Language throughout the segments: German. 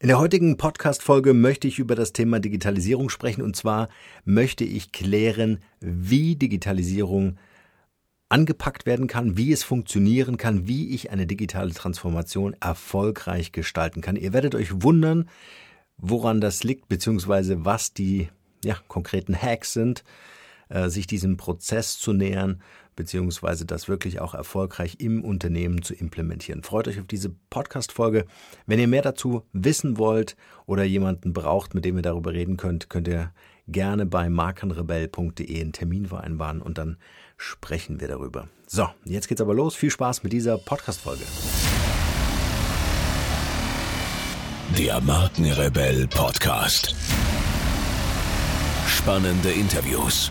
In der heutigen Podcast-Folge möchte ich über das Thema Digitalisierung sprechen und zwar möchte ich klären, wie Digitalisierung angepackt werden kann, wie es funktionieren kann, wie ich eine digitale Transformation erfolgreich gestalten kann. Ihr werdet euch wundern, woran das liegt, beziehungsweise was die ja, konkreten Hacks sind, äh, sich diesem Prozess zu nähern, beziehungsweise das wirklich auch erfolgreich im Unternehmen zu implementieren. Freut euch auf diese Podcast-Folge. Wenn ihr mehr dazu wissen wollt oder jemanden braucht, mit dem ihr darüber reden könnt, könnt ihr gerne bei markenrebell.de einen Termin vereinbaren und dann sprechen wir darüber. So, jetzt geht's aber los. Viel Spaß mit dieser Podcast-Folge. Der Markenrebell Podcast. Spannende Interviews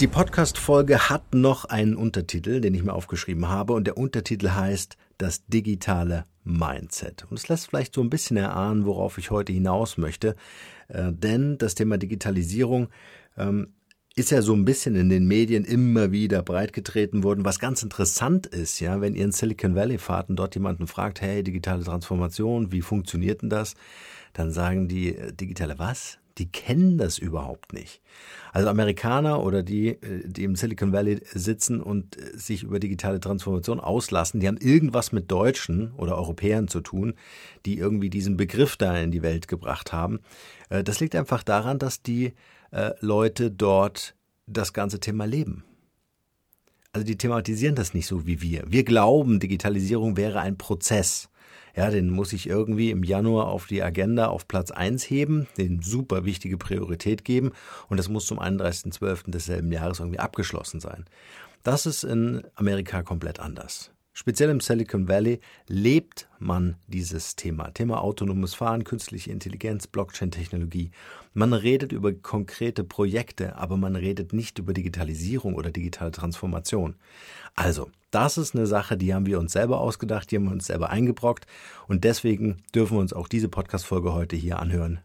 Die Podcast-Folge hat noch einen Untertitel, den ich mir aufgeschrieben habe, und der Untertitel heißt Das digitale Mindset. Und es lässt vielleicht so ein bisschen erahnen, worauf ich heute hinaus möchte, äh, denn das Thema Digitalisierung ähm, ist ja so ein bisschen in den Medien immer wieder breitgetreten worden, was ganz interessant ist, ja, wenn ihr in Silicon Valley fahrt und dort jemanden fragt, hey, digitale Transformation, wie funktioniert denn das? Dann sagen die, äh, digitale was? Die kennen das überhaupt nicht. Also Amerikaner oder die, äh, die im Silicon Valley sitzen und äh, sich über digitale Transformation auslassen, die haben irgendwas mit Deutschen oder Europäern zu tun, die irgendwie diesen Begriff da in die Welt gebracht haben. Äh, das liegt einfach daran, dass die Leute dort das ganze Thema leben. Also die thematisieren das nicht so wie wir. Wir glauben, Digitalisierung wäre ein Prozess ja, den muss ich irgendwie im Januar auf die Agenda auf Platz eins heben, den super wichtige Priorität geben und das muss zum 31.12. desselben Jahres irgendwie abgeschlossen sein. Das ist in Amerika komplett anders. Speziell im Silicon Valley lebt man dieses Thema. Thema autonomes Fahren, künstliche Intelligenz, Blockchain-Technologie. Man redet über konkrete Projekte, aber man redet nicht über Digitalisierung oder digitale Transformation. Also, das ist eine Sache, die haben wir uns selber ausgedacht, die haben wir uns selber eingebrockt und deswegen dürfen wir uns auch diese Podcast-Folge heute hier anhören,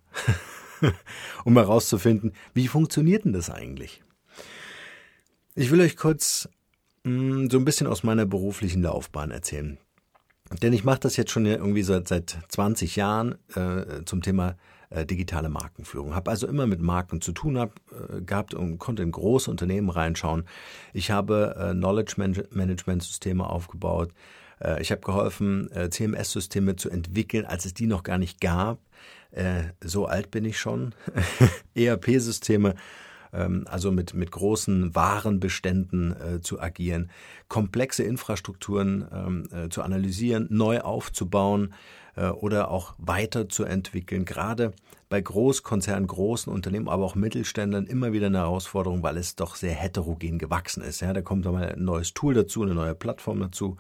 um herauszufinden, wie funktioniert denn das eigentlich? Ich will euch kurz mh, mm, so ein bisschen aus meiner beruflichen Laufbahn erzählen. Denn ich mache das jetzt schon irgendwie seit, seit 20 Jahren äh, zum Thema äh, digitale Markenführung. Habe also immer mit Marken zu tun hab, äh, gehabt und konnte in große Unternehmen reinschauen. Ich habe äh, Knowledge Management Systeme aufgebaut. Äh, ich habe geholfen, äh, CMS-Systeme zu entwickeln, als es die noch gar nicht gab. Äh, so alt bin ich schon. ERP-Systeme also mit, mit großen Warenbeständen äh, zu agieren, komplexe Infrastrukturen ähm, äh, zu analysieren, neu aufzubauen äh, oder auch weiterzuentwickeln. Gerade bei Großkonzernen, großen Unternehmen, aber auch Mittelständlern immer wieder eine Herausforderung, weil es doch sehr heterogen gewachsen ist. Ja, da kommt mal ein neues Tool dazu, eine neue Plattform dazu.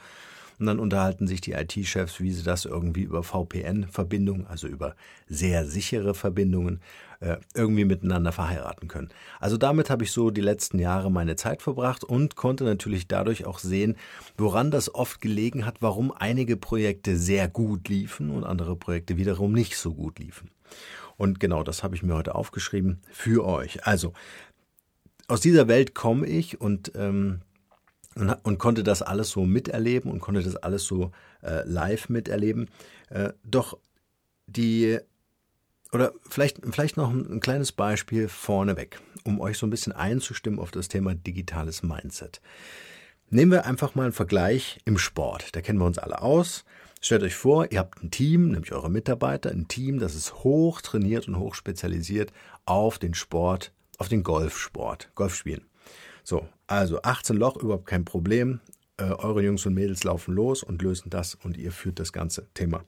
Und dann unterhalten sich die IT-Chefs, wie sie das irgendwie über VPN-Verbindungen, also über sehr sichere Verbindungen, äh, irgendwie miteinander verheiraten können. Also damit habe ich so die letzten Jahre meine Zeit verbracht und konnte natürlich dadurch auch sehen, woran das oft gelegen hat, warum einige Projekte sehr gut liefen und andere Projekte wiederum nicht so gut liefen. Und genau das habe ich mir heute aufgeschrieben für euch. Also, aus dieser Welt komme ich und ähm, und, und, konnte das alles so miterleben und konnte das alles so äh, live miterleben. Äh, doch die oder vielleicht, vielleicht noch ein, ein kleines Beispiel vorneweg, um euch so ein bisschen einzustimmen auf das Thema digitales Mindset. Nehmen wir einfach mal einen Vergleich im Sport. Da kennen wir uns alle aus. Stellt euch vor, ihr habt ein Team, nämlich eure Mitarbeiter, ein Team, das ist hoch trainiert und hoch spezialisiert auf den Sport, auf den Golfsport, Golfspielen. So, also 18 Loch, überhaupt kein Problem. Äh, eure Jungs und Mädels laufen los und lösen das und ihr führt das ganze Thema.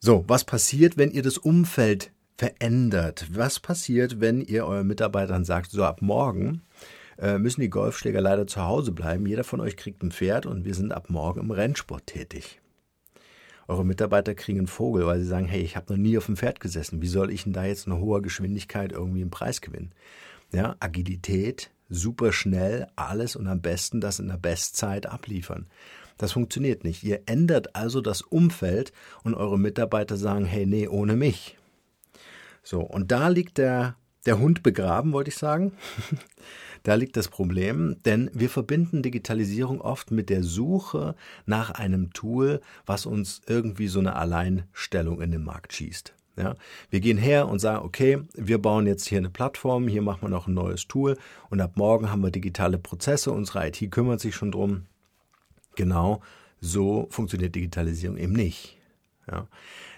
So, was passiert, wenn ihr das Umfeld verändert? Was passiert, wenn ihr euren Mitarbeitern sagt, so ab morgen äh, müssen die Golfschläger leider zu Hause bleiben. Jeder von euch kriegt ein Pferd und wir sind ab morgen im Rennsport tätig. Eure Mitarbeiter kriegen einen Vogel, weil sie sagen, hey, ich habe noch nie auf dem Pferd gesessen. Wie soll ich denn da jetzt eine hohe Geschwindigkeit irgendwie einen Preis gewinnen? Ja, Agilität, super schnell, alles und am besten das in der Bestzeit abliefern. Das funktioniert nicht. Ihr ändert also das Umfeld und eure Mitarbeiter sagen, hey, nee, ohne mich. So, und da liegt der, der Hund begraben, wollte ich sagen. da liegt das Problem, denn wir verbinden Digitalisierung oft mit der Suche nach einem Tool, was uns irgendwie so eine Alleinstellung in den Markt schießt. Ja, wir gehen her und sagen, okay, wir bauen jetzt hier eine Plattform, hier machen wir noch ein neues Tool und ab morgen haben wir digitale Prozesse, unsere IT kümmert sich schon drum. Genau so funktioniert Digitalisierung eben nicht. Ja.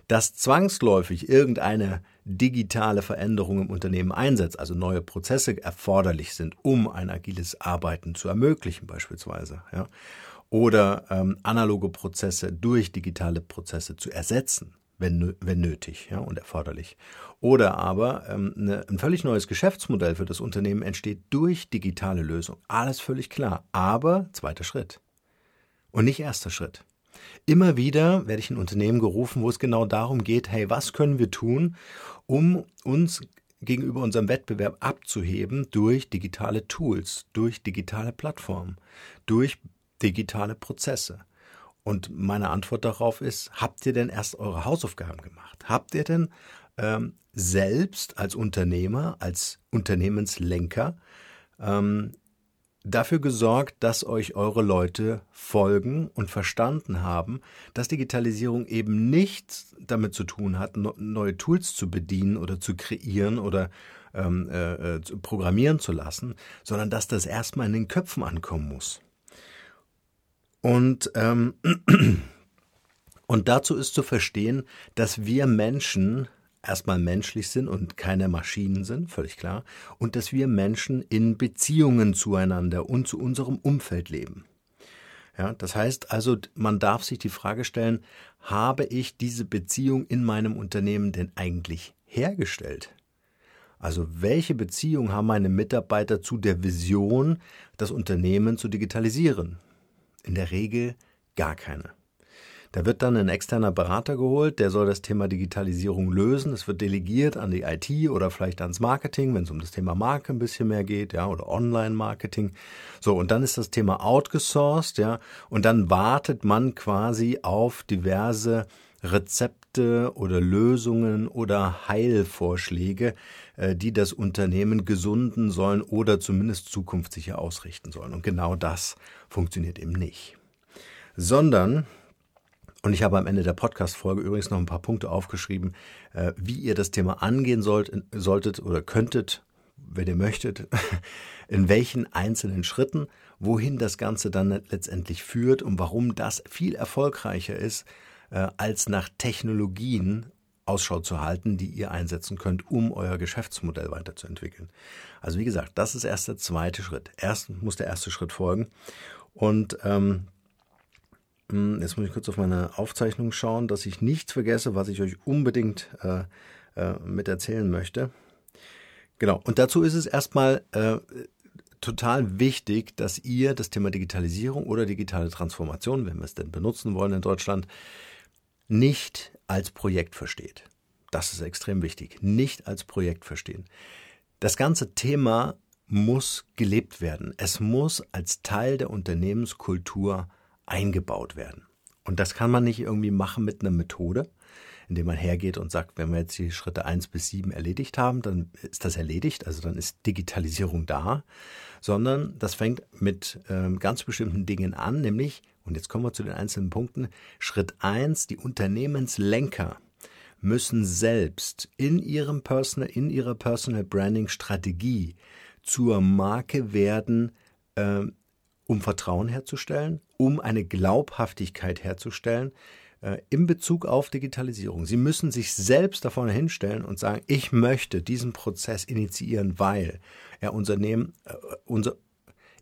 Dass zwangsläufig irgendeine digitale Veränderung im Unternehmen einsetzt, also neue Prozesse erforderlich sind, um ein agiles Arbeiten zu ermöglichen beispielsweise, ja, oder ähm, analoge Prozesse durch digitale Prozesse zu ersetzen, wenn, wenn nötig ja, und erforderlich. Oder aber ähm, eine, ein völlig neues Geschäftsmodell für das Unternehmen entsteht durch digitale Lösung. Alles völlig klar. Aber zweiter Schritt und nicht erster Schritt. Immer wieder werde ich in Unternehmen gerufen, wo es genau darum geht, hey, was können wir tun, um uns gegenüber unserem Wettbewerb abzuheben durch digitale Tools, durch digitale Plattformen, durch digitale Prozesse. Und meine Antwort darauf ist, habt ihr denn erst eure Hausaufgaben gemacht? Habt ihr denn ähm, selbst als Unternehmer, als Unternehmenslenker ähm, dafür gesorgt, dass euch eure Leute folgen und verstanden haben, dass Digitalisierung eben nichts damit zu tun hat, neue Tools zu bedienen oder zu kreieren oder ähm, äh, äh programmieren zu lassen, sondern dass das erstmal in den Köpfen ankommen muss. Und, ähm, und dazu ist zu verstehen, dass wir Menschen erstmal menschlich sind und keine Maschinen sind, völlig klar, und dass wir Menschen in Beziehungen zueinander und zu unserem Umfeld leben. Ja, das heißt also, man darf sich die Frage stellen, habe ich diese Beziehung in meinem Unternehmen denn eigentlich hergestellt? Also welche Beziehung haben meine Mitarbeiter zu der Vision, das Unternehmen zu digitalisieren? In der Regel gar keine. Da wird dann ein externer Berater geholt, der soll das Thema Digitalisierung lösen. Es wird delegiert an die IT oder vielleicht ans Marketing, wenn es um das Thema Marke ein bisschen mehr geht, ja, oder Online-Marketing. So, und dann ist das Thema outgesourced, ja, und dann wartet man quasi auf diverse Rezepte oder Lösungen oder Heilvorschläge, die das Unternehmen gesunden sollen oder zumindest zukunftssicher ausrichten sollen. Und genau das funktioniert eben nicht. Sondern und ich habe am Ende der Podcast-Folge übrigens noch ein paar Punkte aufgeschrieben, äh, wie ihr das Thema angehen sollt, solltet oder könntet, wenn ihr möchtet, in welchen einzelnen Schritten, wohin das Ganze dann letztendlich führt und warum das viel erfolgreicher ist, äh, als nach Technologien Ausschau zu halten, die ihr einsetzen könnt, um euer Geschäftsmodell weiterzuentwickeln. Also wie gesagt, das ist erst der zweite Schritt. Erst muss der erste Schritt folgen. Und ähm, hm, jetzt muss ich kurz auf meine Aufzeichnung schauen, dass ich nichts vergesse, was ich euch unbedingt äh, äh, mit erzählen möchte. Genau, und dazu ist es erstmal äh, total wichtig, dass ihr das Thema Digitalisierung oder digitale Transformation, wenn wir es denn benutzen wollen in Deutschland, nicht als Projekt versteht. Das ist extrem wichtig. Nicht als Projekt verstehen. Das ganze Thema muss gelebt werden. Es muss als Teil der Unternehmenskultur eingebaut werden. Und das kann man nicht irgendwie machen mit einer Methode, indem man hergeht und sagt, wenn wir jetzt die Schritte eins bis sieben erledigt haben, dann ist das erledigt, also dann ist Digitalisierung da, sondern das fängt mit ähm, ganz bestimmten Dingen an, nämlich, und jetzt kommen wir zu den einzelnen Punkten, Schritt eins: die Unternehmenslenker müssen selbst in ihrem Personal, in ihrer Personal Branding Strategie zur Marke werden, äh, um Vertrauen herzustellen, um eine Glaubhaftigkeit herzustellen äh, in Bezug auf Digitalisierung. Sie müssen sich selbst da vorne hinstellen und sagen, ich möchte diesen Prozess initiieren, weil er Unternehmen, äh, unser,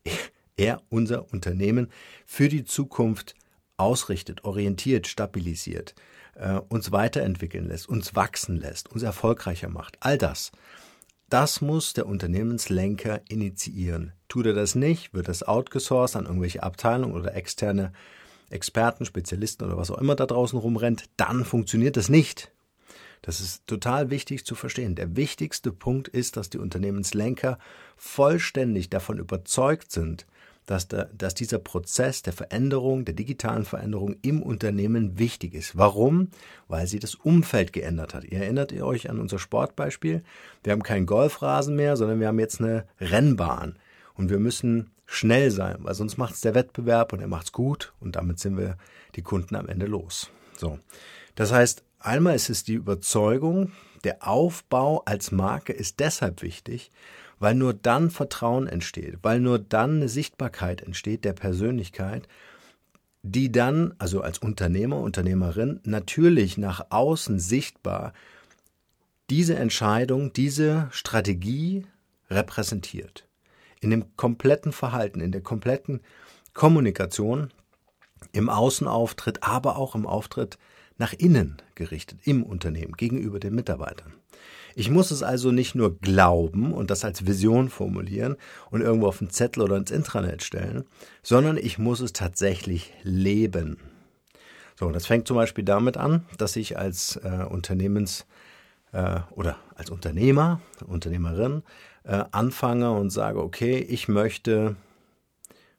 er unser Unternehmen für die Zukunft ausrichtet, orientiert, stabilisiert, äh, uns weiterentwickeln lässt, uns wachsen lässt, uns erfolgreicher macht. All das das muss der Unternehmenslenker initiieren. Tut er das nicht, wird das outgesourced an irgendwelche Abteilungen oder externe Experten, Spezialisten oder was auch immer da draußen rumrennt, dann funktioniert das nicht. Das ist total wichtig zu verstehen. Der wichtigste Punkt ist, dass die Unternehmenslenker vollständig davon überzeugt sind, dass, der, dass dieser Prozess der Veränderung, der digitalen Veränderung im Unternehmen wichtig ist. Warum? Weil sie das Umfeld geändert hat. Ihr erinnert ihr euch an unser Sportbeispiel? Wir haben keinen Golfrasen mehr, sondern wir haben jetzt eine Rennbahn. Und wir müssen schnell sein, weil sonst macht es der Wettbewerb und er macht es gut und damit sind wir die Kunden am Ende los. So. Das heißt, einmal ist es die Überzeugung, der Aufbau als Marke ist deshalb wichtig, weil nur dann Vertrauen entsteht, weil nur dann eine Sichtbarkeit entsteht der Persönlichkeit, die dann, also als Unternehmer, Unternehmerin, natürlich nach außen sichtbar diese Entscheidung, diese Strategie repräsentiert. In dem kompletten Verhalten, in der kompletten Kommunikation, im Außenauftritt, aber auch im Auftritt nach innen gerichtet, im Unternehmen, gegenüber den Mitarbeitern. Ich muss es also nicht nur glauben und das als Vision formulieren und irgendwo auf den Zettel oder ins Intranet stellen, sondern ich muss es tatsächlich leben. So, das fängt zum Beispiel damit an, dass ich als äh, Unternehmens- äh, oder als Unternehmer, Unternehmerin äh, anfange und sage, okay, ich möchte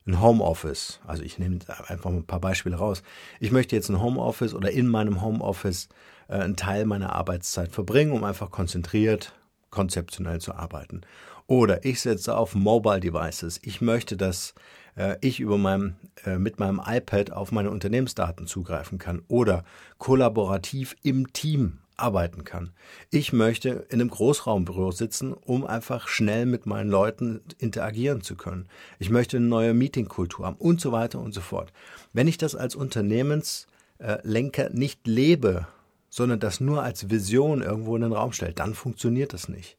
ein Homeoffice, also ich nehme einfach mal ein paar Beispiele raus. Ich möchte jetzt ein Homeoffice oder in meinem Homeoffice äh, einen Teil meiner Arbeitszeit verbringen, um einfach konzentriert, konzeptionell zu arbeiten. Oder ich setze auf Mobile Devices. Ich möchte, dass äh, ich über meinem, äh, mit meinem iPad auf meine Unternehmensdaten zugreifen kann. Oder kollaborativ im Team arbeiten kann. Ich möchte in einem Großraumbüro sitzen, um einfach schnell mit meinen Leuten interagieren zu können. Ich möchte eine neue Meetingkultur haben und so weiter und so fort. Wenn ich das als Unternehmenslenker nicht lebe, sondern das nur als Vision irgendwo in den Raum stelle, dann funktioniert das nicht.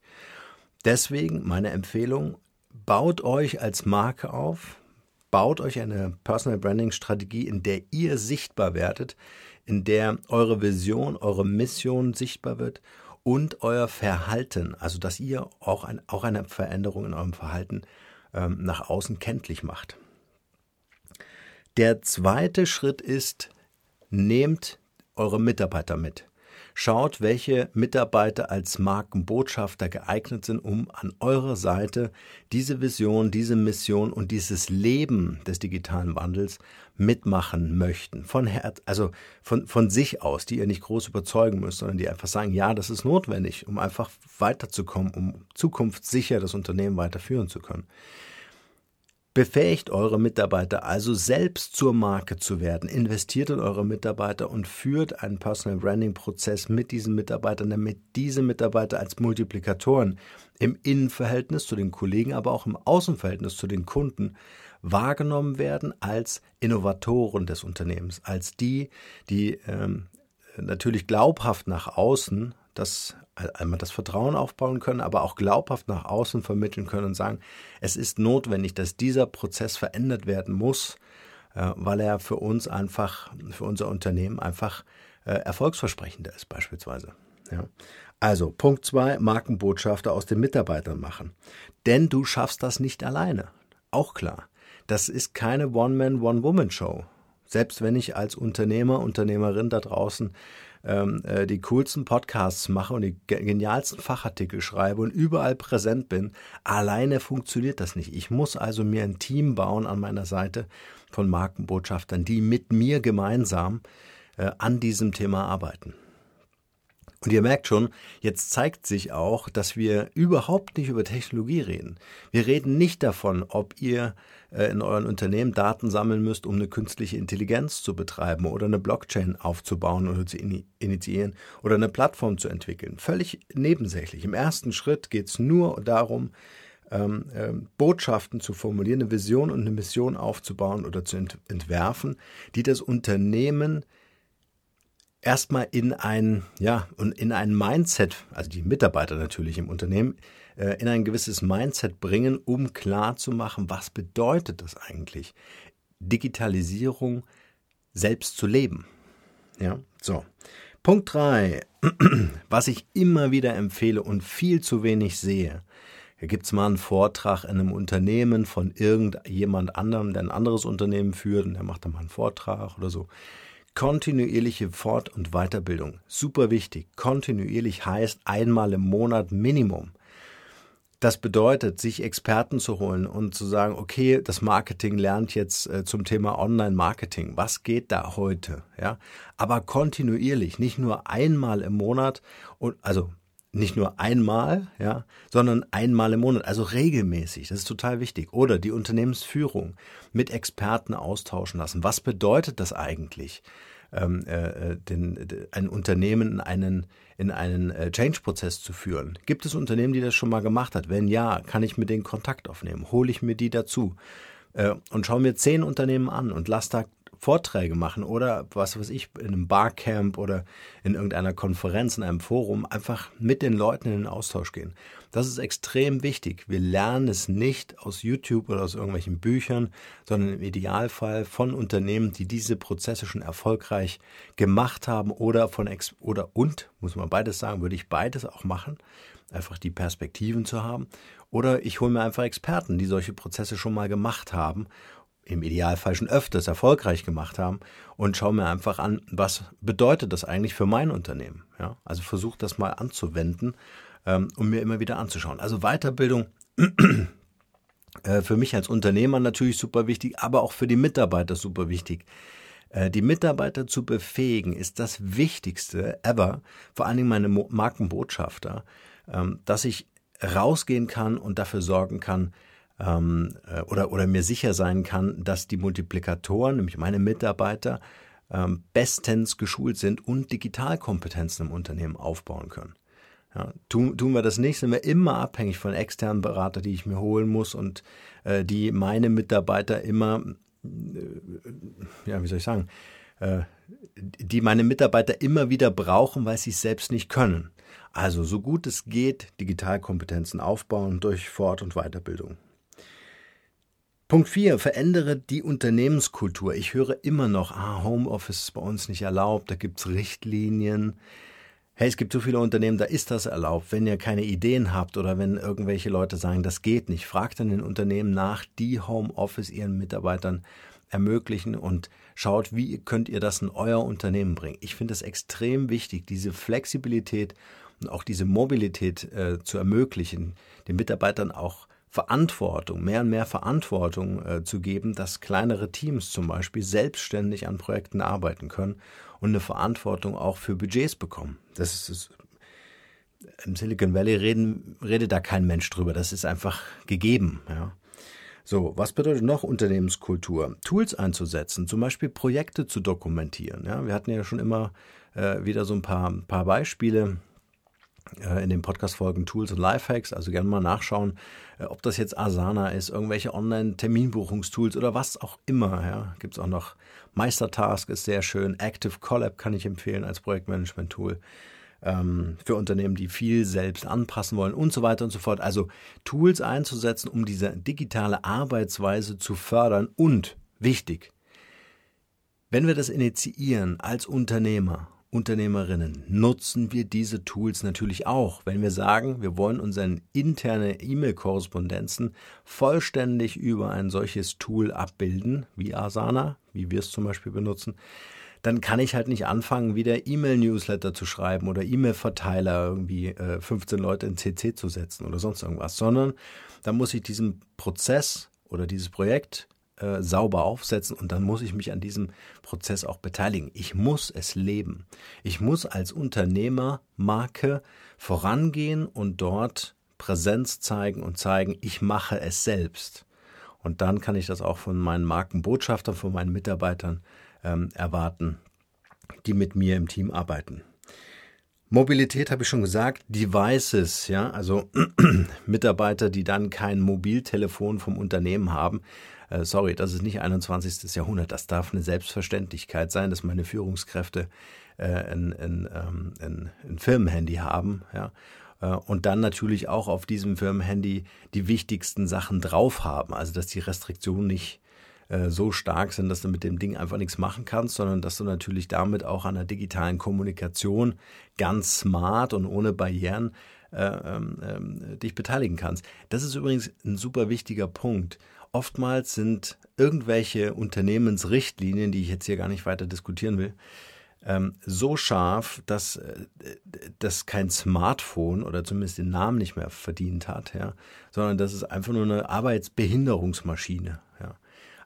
Deswegen meine Empfehlung, baut euch als Marke auf, baut euch eine Personal Branding Strategie, in der ihr sichtbar werdet, in der eure Vision, eure Mission sichtbar wird und euer Verhalten, also dass ihr auch, ein, auch eine Veränderung in eurem Verhalten ähm, nach außen kenntlich macht. Der zweite Schritt ist, nehmt eure Mitarbeiter mit. Schaut, welche Mitarbeiter als Markenbotschafter geeignet sind, um an eurer Seite diese Vision, diese Mission und dieses Leben des digitalen Wandels mitmachen möchten. Von Herz, also von, von sich aus, die ihr nicht groß überzeugen müsst, sondern die einfach sagen, ja, das ist notwendig, um einfach weiterzukommen, um zukunftssicher das Unternehmen weiterführen zu können. Befähigt eure Mitarbeiter also selbst zur Marke zu werden. Investiert in eure Mitarbeiter und führt einen Personal Branding Prozess mit diesen Mitarbeitern, damit diese Mitarbeiter als Multiplikatoren im Innenverhältnis zu den Kollegen, aber auch im Außenverhältnis zu den Kunden wahrgenommen werden als Innovatoren des Unternehmens, als die, die ähm, natürlich glaubhaft nach außen das einmal das Vertrauen aufbauen können, aber auch glaubhaft nach außen vermitteln können und sagen, es ist notwendig, dass dieser Prozess verändert werden muss, äh, weil er für uns einfach, für unser Unternehmen einfach äh, erfolgsversprechender ist beispielsweise. Ja. Also Punkt zwei: Markenbotschafter aus den Mitarbeitern machen. Denn du schaffst das nicht alleine. Auch klar. Das ist keine One-Man, One-Woman-Show. Selbst wenn ich als Unternehmer, Unternehmerin da draußen ähm, äh, die coolsten Podcasts mache und die genialsten Fachartikel schreibe und überall präsent bin, alleine funktioniert das nicht. Ich muss also mir ein Team bauen an meiner Seite von Markenbotschaftern, die mit mir gemeinsam äh, an diesem Thema arbeiten. Und ihr merkt schon, jetzt zeigt sich auch, dass wir überhaupt nicht über Technologie reden. Wir reden nicht davon, ob ihr äh, in euren Unternehmen Daten sammeln müsst, um eine künstliche Intelligenz zu betreiben oder eine Blockchain aufzubauen oder zu initiieren oder eine Plattform zu entwickeln. Völlig nebensächlich. Im ersten Schritt geht es nur darum, ähm, ähm, Botschaften zu formulieren, eine Vision und eine Mission aufzubauen oder zu ent entwerfen, die das Unternehmen erstmal in ein, ja, und in ein Mindset, also die Mitarbeiter natürlich im Unternehmen, äh, in ein gewisses Mindset bringen, um klar zu machen, was bedeutet das eigentlich, Digitalisierung selbst zu leben. Ja, so. Punkt drei, was ich immer wieder empfehle und viel zu wenig sehe, Da gibt's mal einen Vortrag in einem Unternehmen von irgendjemand anderem, der ein anderes Unternehmen führt und der macht dann mal einen Vortrag oder so. Kontinuierliche Fort- und Weiterbildung. Super wichtig. Kontinuierlich heißt einmal im Monat Minimum. Das bedeutet, sich Experten zu holen und zu sagen, okay, das Marketing lernt jetzt äh, zum Thema Online-Marketing. Was geht da heute? Ja, aber kontinuierlich, nicht nur einmal im Monat und also nicht nur einmal, ja, sondern einmal im Monat, also regelmäßig. Das ist total wichtig. Oder die Unternehmensführung mit Experten austauschen lassen. Was bedeutet das eigentlich? ähm, äh, den, ein Unternehmen in einen, in einen äh, Change-Prozess zu führen. Gibt es Unternehmen, die das schon mal gemacht hat? Wenn ja, kann ich mir den Kontakt aufnehmen? Hole ich mir die dazu? Äh, und schaue mir zehn Unternehmen an und lass da Vorträge machen oder was weiß ich, in einem Barcamp oder in irgendeiner Konferenz, in einem Forum, einfach mit den Leuten in den Austausch gehen. Das ist extrem wichtig. Wir lernen es nicht aus YouTube oder aus irgendwelchen Büchern, sondern im Idealfall von Unternehmen, die diese Prozesse schon erfolgreich gemacht haben oder von Ex oder und, muss man beides sagen, würde ich beides auch machen, einfach die Perspektiven zu haben. Oder ich hole mir einfach Experten, die solche Prozesse schon mal gemacht haben im Idealfall schon öfters erfolgreich gemacht haben und schaue mir einfach an, was bedeutet das eigentlich für mein Unternehmen. Ja? Also versuche das mal anzuwenden, ähm, um mir immer wieder anzuschauen. Also Weiterbildung äh, für mich als Unternehmer natürlich super wichtig, aber auch für die Mitarbeiter super wichtig. Äh, die Mitarbeiter zu befähigen ist das Wichtigste ever, vor allen Dingen meine Markenbotschafter, ähm, dass ich rausgehen kann und dafür sorgen kann, ähm, äh, oder, oder mir sicher sein kann, dass die Multiplikatoren, nämlich meine Mitarbeiter, ähm, bestens geschult sind und Digitalkompetenzen im Unternehmen aufbauen können. Ja, tun, tun wir das nicht, sind wir immer abhängig von externen Beratern, die ich mir holen muss und äh, die meine Mitarbeiter immer, äh, ja, wie soll ich sagen, äh, die meine Mitarbeiter immer wieder brauchen, weil sie es selbst nicht können. Also so gut es geht, Digitalkompetenzen aufbauen durch Fort- und Weiterbildung. Punkt 4. Verändere die Unternehmenskultur. Ich höre immer noch, ah, Homeoffice ist bei uns nicht erlaubt, da gibt's Richtlinien. Hey, es gibt so viele Unternehmen, da ist das erlaubt. Wenn ihr keine Ideen habt oder wenn irgendwelche Leute sagen, das geht nicht, fragt dann den Unternehmen nach, die Homeoffice ihren Mitarbeitern ermöglichen und schaut, wie könnt ihr das in euer Unternehmen bringen. Ich finde es extrem wichtig, diese Flexibilität und auch diese Mobilität äh, zu ermöglichen, den Mitarbeitern auch Verantwortung, mehr und mehr Verantwortung äh, zu geben, dass kleinere Teams zum Beispiel selbstständig an Projekten arbeiten können und eine Verantwortung auch für Budgets bekommen. Das ist, ist im Silicon Valley reden, redet da kein Mensch drüber. Das ist einfach gegeben. Ja. So, was bedeutet noch Unternehmenskultur? Tools einzusetzen, zum Beispiel Projekte zu dokumentieren. Ja, wir hatten ja schon immer äh, wieder so ein paar, paar Beispiele in den Podcast-Folgen Tools und Lifehacks, also gerne mal nachschauen, äh, ob das jetzt Asana ist, irgendwelche Online-Terminbuchungstools oder was auch immer. Ja. Gibt es auch noch Meistertask, ist sehr schön. Active Collab kann ich empfehlen als Projektmanagement-Tool ähm, für Unternehmen, die viel selbst anpassen wollen und so weiter und so fort. Also Tools einzusetzen, um diese digitale Arbeitsweise zu fördern und wichtig, wenn wir das initiieren als Unternehmer Unternehmerinnen nutzen wir diese Tools natürlich auch, wenn wir sagen, wir wollen unsere interne E-Mail-Korrespondenzen vollständig über ein solches Tool abbilden, wie Asana, wie wir es zum Beispiel benutzen, dann kann ich halt nicht anfangen, wieder E-Mail-Newsletter zu schreiben oder E-Mail-Verteiler irgendwie äh, 15 Leute in CC zu setzen oder sonst irgendwas, sondern da muss ich diesen Prozess oder dieses Projekt äh, sauber aufsetzen und dann muss ich mich an diesem Prozess auch beteiligen. Ich muss es leben. Ich muss als Unternehmer Marke vorangehen und dort Präsenz zeigen und zeigen, ich mache es selbst. Und dann kann ich das auch von meinen Markenbotschaftern, von meinen Mitarbeitern ähm, erwarten, die mit mir im Team arbeiten. Mobilität habe ich schon gesagt, Devices, ja, also Mitarbeiter, die dann kein Mobiltelefon vom Unternehmen haben, äh, sorry, das ist nicht 21. Jahrhundert. Das darf eine Selbstverständlichkeit sein, dass meine Führungskräfte äh, ein, ein, ähm, ein, ein Firmenhandy haben. Ja? Äh, und dann natürlich auch auf diesem Firmenhandy die wichtigsten Sachen drauf haben. Also dass die Restriktionen nicht äh, so stark sind, dass du mit dem Ding einfach nichts machen kannst, sondern dass du natürlich damit auch an der digitalen Kommunikation ganz smart und ohne Barrieren äh, ähm, äh, dich beteiligen kannst. Das ist übrigens ein super wichtiger Punkt. Oftmals sind irgendwelche Unternehmensrichtlinien, die ich jetzt hier gar nicht weiter diskutieren will, ähm, so scharf, dass äh, das kein Smartphone oder zumindest den Namen nicht mehr verdient hat, ja, sondern das ist einfach nur eine Arbeitsbehinderungsmaschine. Ja.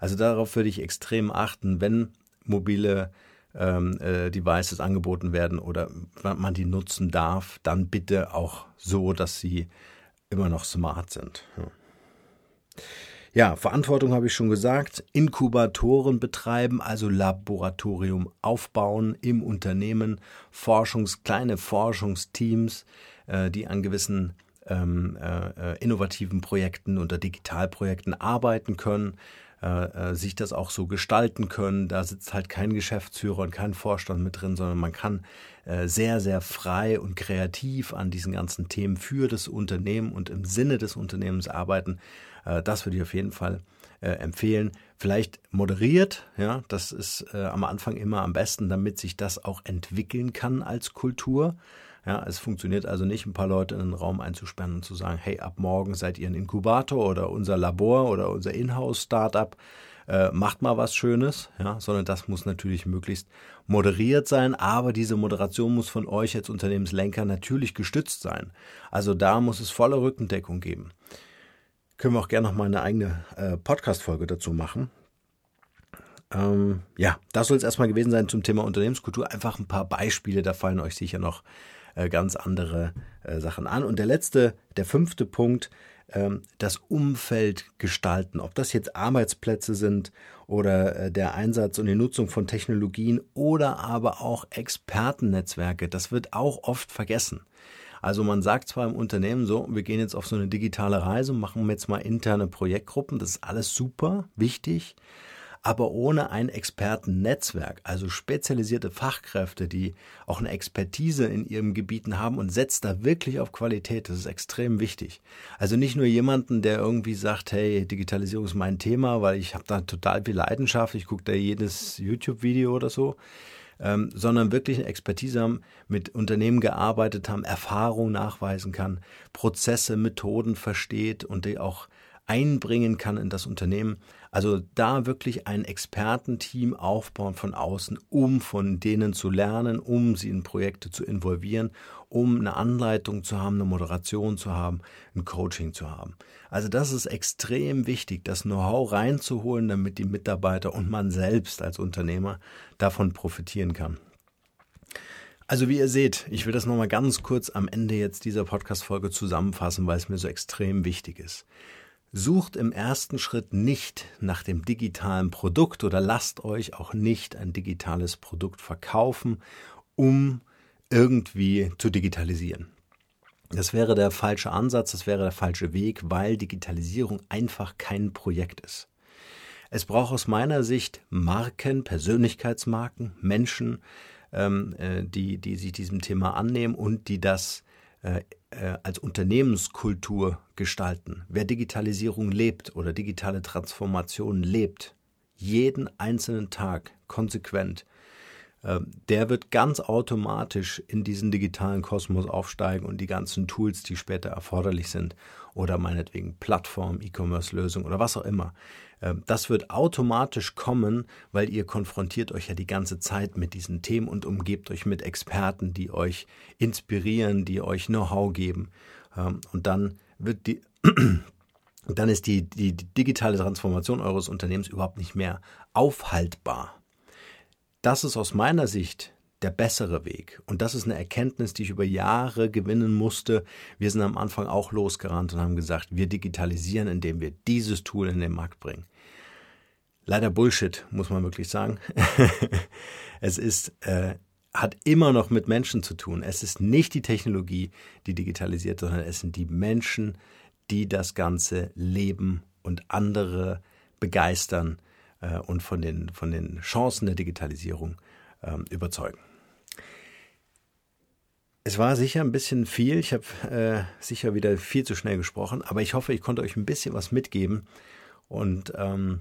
Also darauf würde ich extrem achten, wenn mobile ähm, äh, Devices angeboten werden oder man die nutzen darf, dann bitte auch so, dass sie immer noch smart sind. Ja. Verantwortung habe ich schon gesagt. Inkubatoren betreiben, also Laboratorium aufbauen im Unternehmen, Forschungs, kleine Forschungsteams, äh, die an gewissen ähm, äh, äh innovativen Projekten oder Digitalprojekten arbeiten können, äh, äh, sich das auch so gestalten können. Da sitzt halt kein Geschäftsführer und kein Vorstand mit drin, sondern man kann äh, sehr, sehr frei und kreativ an diesen ganzen Themen für das Unternehmen und im Sinne des Unternehmens arbeiten. Das würde ich auf jeden Fall empfehlen. Vielleicht moderiert, ja, das ist am Anfang immer am besten, damit sich das auch entwickeln kann als Kultur. Ja, es funktioniert also nicht, ein paar Leute in einen Raum einzusperren und zu sagen, hey, ab morgen seid ihr ein Inkubator oder unser Labor oder unser Inhouse-Startup, äh, macht mal was Schönes, ja, sondern das muss natürlich möglichst moderiert sein, aber diese Moderation muss von euch als Unternehmenslenker natürlich gestützt sein. Also da muss es volle Rückendeckung geben. Können wir auch gerne noch mal eine eigene äh, Podcast-Folge dazu machen. Ähm, ja, das soll es erstmal gewesen sein zum Thema Unternehmenskultur. Einfach ein paar Beispiele, da fallen euch sicher noch äh, ganz andere äh, Sachen an. Und der letzte, der fünfte Punkt, ähm, das Umfeld gestalten. Ob das jetzt Arbeitsplätze sind oder äh, der Einsatz und die Nutzung von Technologien oder aber auch Expertennetzwerke, das wird auch oft vergessen. Also man sagt zwar im Unternehmen so, wir gehen jetzt auf so eine digitale Reise, machen jetzt mal interne Projektgruppen, das ist alles super, wichtig, aber ohne ein Expertennetzwerk, also spezialisierte Fachkräfte, die auch eine Expertise in ihren Gebieten haben und setzt da wirklich auf Qualität, das ist extrem wichtig. Also nicht nur jemanden, der irgendwie sagt, hey, Digitalisierung ist mein Thema, weil ich habe da total viel Leidenschaft, ich gucke da jedes YouTube-Video oder so, ähm, sondern wirklich eine Expertise haben, mit Unternehmen gearbeitet haben, Erfahrung nachweisen kann, Prozesse, Methoden versteht und die auch einbringen kann in das Unternehmen. Also da wirklich ein Expertenteam aufbauen von außen, um von denen zu lernen, um sie in Projekte zu involvieren, um eine Anleitung zu haben, eine Moderation zu haben, ein Coaching zu haben. Also das ist extrem wichtig, das Know-how reinzuholen, damit die Mitarbeiter und man selbst als Unternehmer davon profitieren kann. Also wie ihr seht, ich will das nochmal ganz kurz am Ende jetzt dieser Podcast-Folge zusammenfassen, weil es mir so extrem wichtig ist. Sucht im ersten Schritt nicht nach dem digitalen Produkt oder lasst euch auch nicht ein digitales Produkt verkaufen, um irgendwie zu digitalisieren. Das wäre der falsche Ansatz, das wäre der falsche Weg, weil Digitalisierung einfach kein Projekt ist. Es braucht aus meiner Sicht Marken, Persönlichkeitsmarken, Menschen, ähm, äh, die, die sich diesem Thema annehmen und die das äh, äh, als Unternehmenskultur gestalten. Wer Digitalisierung lebt oder digitale Transformation lebt, jeden einzelnen Tag konsequent, der wird ganz automatisch in diesen digitalen Kosmos aufsteigen und die ganzen Tools, die später erforderlich sind, oder meinetwegen Plattform, E-Commerce-Lösung oder was auch immer, ähm, das wird automatisch kommen, weil ihr konfrontiert euch ja die ganze Zeit mit diesen Themen und umgebt euch mit Experten, die euch inspirieren, die euch Know-how geben. Ähm, und dann wird die dann ist die, die, die digitale Transformation eures Unternehmens überhaupt nicht mehr aufhaltbar. Das ist aus meiner Sicht der bessere Weg. Und das ist eine Erkenntnis, die ich über Jahre gewinnen musste. Wir sind am Anfang auch losgerannt und haben gesagt, wir digitalisieren, indem wir dieses Tool in den Markt bringen. Leider Bullshit, muss man wirklich sagen. es ist, äh, hat immer noch mit Menschen zu tun. Es ist nicht die Technologie, die digitalisiert, sondern es sind die Menschen, die das Ganze leben und andere begeistern äh, und von den, von den Chancen der Digitalisierung ähm, überzeugen. Es war sicher ein bisschen viel. Ich habe äh, sicher wieder viel zu schnell gesprochen, aber ich hoffe, ich konnte euch ein bisschen was mitgeben und ähm,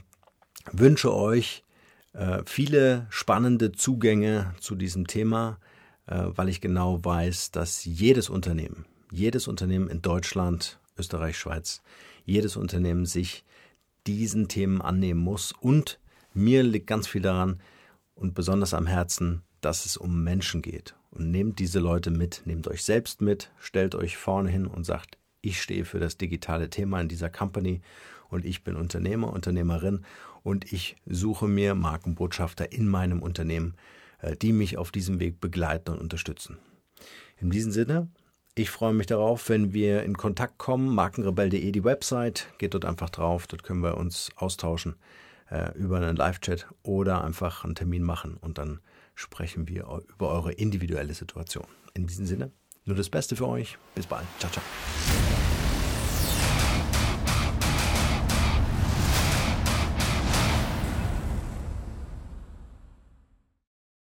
wünsche euch äh, viele spannende Zugänge zu diesem Thema, äh, weil ich genau weiß, dass jedes Unternehmen jedes Unternehmen in Deutschland, Österreich, Schweiz, jedes Unternehmen sich diesen Themen annehmen muss. Und mir liegt ganz viel daran und besonders am Herzen, dass es um Menschen geht. Und nehmt diese Leute mit, nehmt euch selbst mit, stellt euch vorne hin und sagt, ich stehe für das digitale Thema in dieser Company und ich bin Unternehmer, Unternehmerin und ich suche mir Markenbotschafter in meinem Unternehmen, äh, die mich auf diesem Weg begleiten und unterstützen. In diesem Sinne, ich freue mich darauf, wenn wir in Kontakt kommen. Markenrebell.de die Website. Geht dort einfach drauf. Dort können wir uns austauschen äh, über einen Live-Chat oder einfach einen Termin machen und dann sprechen wir über eure individuelle Situation. In diesem Sinne, nur das Beste für euch. Bis bald. Ciao, ciao.